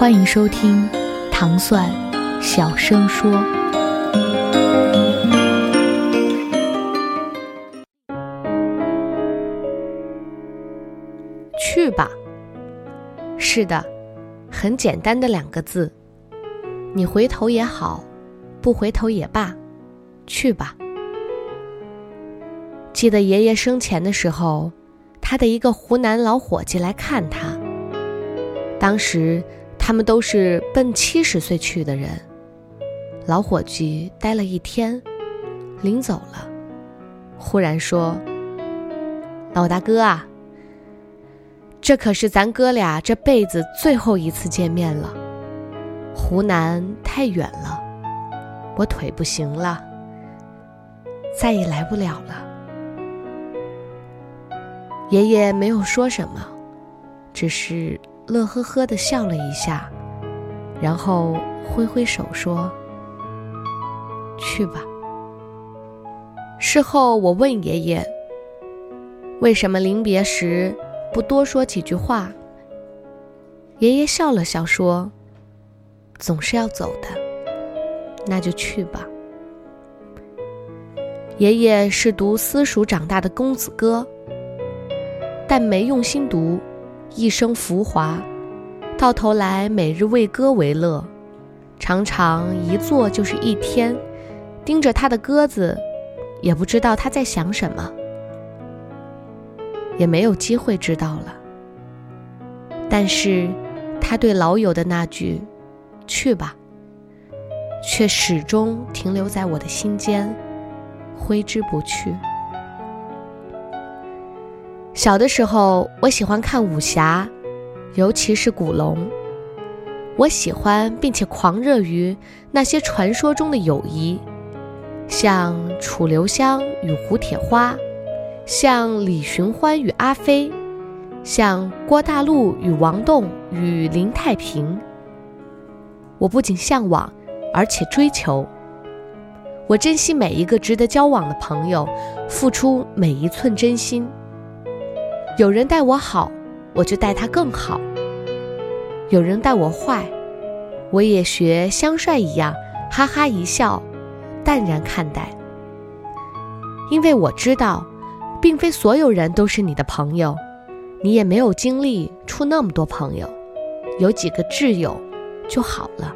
欢迎收听《糖蒜小声说》。去吧。是的，很简单的两个字。你回头也好，不回头也罢，去吧。记得爷爷生前的时候，他的一个湖南老伙计来看他。当时他们都是奔七十岁去的人。老伙计待了一天，临走了，忽然说：“老大哥啊，这可是咱哥俩这辈子最后一次见面了。湖南太远了，我腿不行了，再也来不了了。”爷爷没有说什么，只是乐呵呵的笑了一下，然后挥挥手说：“去吧。”事后我问爷爷：“为什么临别时不多说几句话？”爷爷笑了笑说：“总是要走的，那就去吧。”爷爷是读私塾长大的公子哥。但没用心读，一生浮华，到头来每日为歌为乐，常常一坐就是一天，盯着他的鸽子，也不知道他在想什么，也没有机会知道了。但是，他对老友的那句“去吧”，却始终停留在我的心间，挥之不去。小的时候，我喜欢看武侠，尤其是古龙。我喜欢并且狂热于那些传说中的友谊，像楚留香与胡铁花，像李寻欢与阿飞，像郭大陆与王栋与林太平。我不仅向往，而且追求。我珍惜每一个值得交往的朋友，付出每一寸真心。有人待我好，我就待他更好；有人待我坏，我也学香帅一样，哈哈一笑，淡然看待。因为我知道，并非所有人都是你的朋友，你也没有精力处那么多朋友，有几个挚友就好了。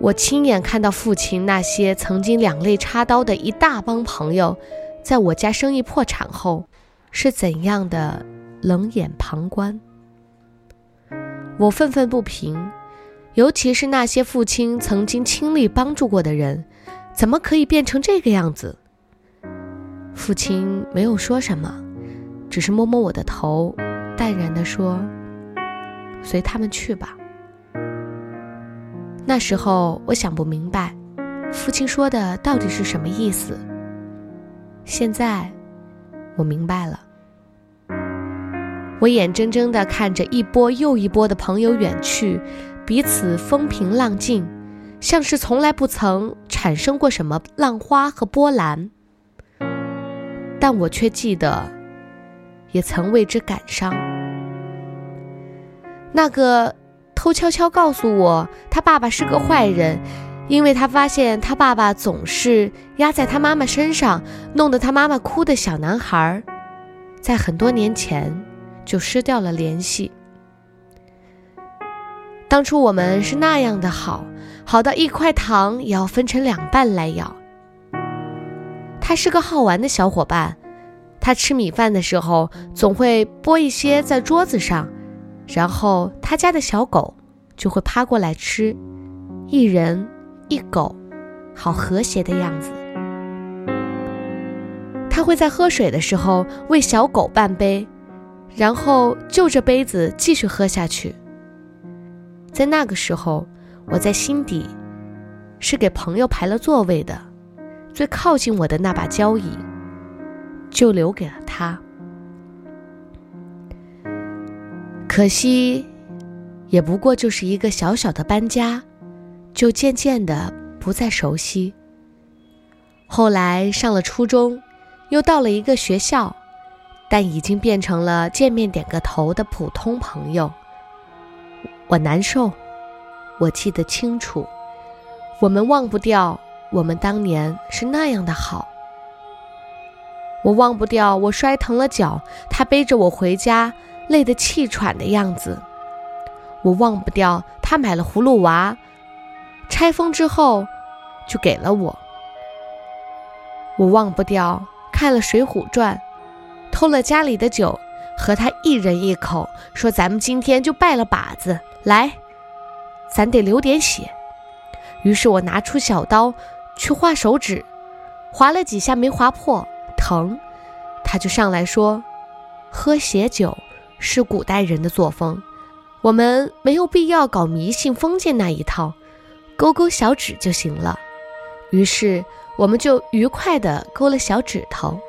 我亲眼看到父亲那些曾经两肋插刀的一大帮朋友。在我家生意破产后，是怎样的冷眼旁观？我愤愤不平，尤其是那些父亲曾经亲力帮助过的人，怎么可以变成这个样子？父亲没有说什么，只是摸摸我的头，淡然地说：“随他们去吧。”那时候我想不明白，父亲说的到底是什么意思。现在，我明白了。我眼睁睁地看着一波又一波的朋友远去，彼此风平浪静，像是从来不曾产生过什么浪花和波澜。但我却记得，也曾为之感伤。那个偷悄悄告诉我他爸爸是个坏人。因为他发现他爸爸总是压在他妈妈身上，弄得他妈妈哭的小男孩，在很多年前就失掉了联系。当初我们是那样的好，好到一块糖也要分成两半来咬。他是个好玩的小伙伴，他吃米饭的时候总会拨一些在桌子上，然后他家的小狗就会趴过来吃，一人。一狗，好和谐的样子。他会在喝水的时候喂小狗半杯，然后就着杯子继续喝下去。在那个时候，我在心底是给朋友排了座位的，最靠近我的那把交椅就留给了他。可惜，也不过就是一个小小的搬家，就渐渐的不再熟悉。后来上了初中，又到了一个学校，但已经变成了见面点个头的普通朋友。我难受，我记得清楚，我们忘不掉我们当年是那样的好。我忘不掉我摔疼了脚，他背着我回家，累得气喘的样子。我忘不掉他买了葫芦娃，拆封之后就给了我。我忘不掉看了《水浒传》，偷了家里的酒，和他一人一口，说咱们今天就拜了把子，来，咱得流点血。于是我拿出小刀去划手指，划了几下没划破，疼。他就上来说，喝血酒是古代人的作风，我们没有必要搞迷信封建那一套，勾勾小指就行了。于是。我们就愉快地勾了小指头，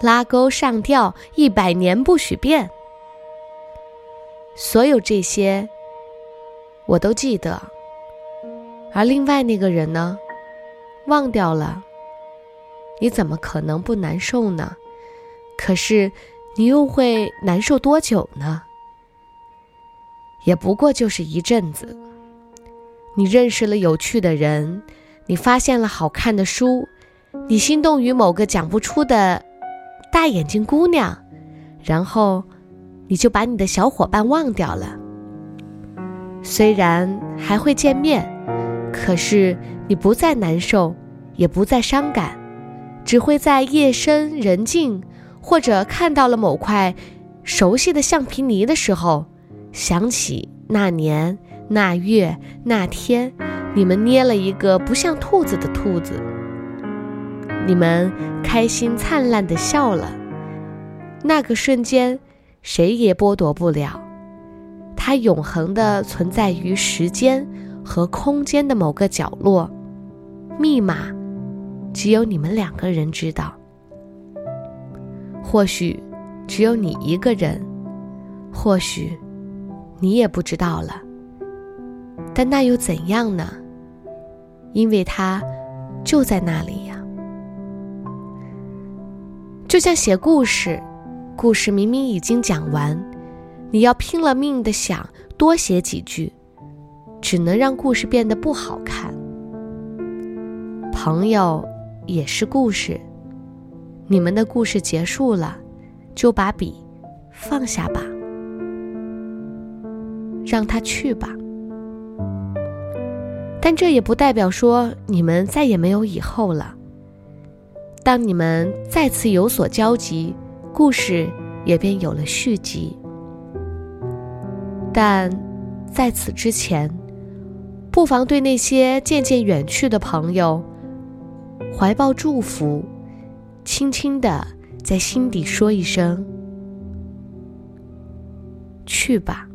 拉钩上吊，一百年不许变。所有这些我都记得，而另外那个人呢，忘掉了。你怎么可能不难受呢？可是你又会难受多久呢？也不过就是一阵子。你认识了有趣的人。你发现了好看的书，你心动于某个讲不出的大眼睛姑娘，然后你就把你的小伙伴忘掉了。虽然还会见面，可是你不再难受，也不再伤感，只会在夜深人静，或者看到了某块熟悉的橡皮泥的时候，想起那年那月那天。你们捏了一个不像兔子的兔子，你们开心灿烂的笑了。那个瞬间，谁也剥夺不了。它永恒的存在于时间和空间的某个角落，密码只有你们两个人知道。或许只有你一个人，或许你也不知道了。但那又怎样呢？因为它就在那里呀，就像写故事，故事明明已经讲完，你要拼了命的想多写几句，只能让故事变得不好看。朋友也是故事，你们的故事结束了，就把笔放下吧，让他去吧。但这也不代表说你们再也没有以后了。当你们再次有所交集，故事也便有了续集。但在此之前，不妨对那些渐渐远去的朋友怀抱祝福，轻轻的在心底说一声：“去吧。”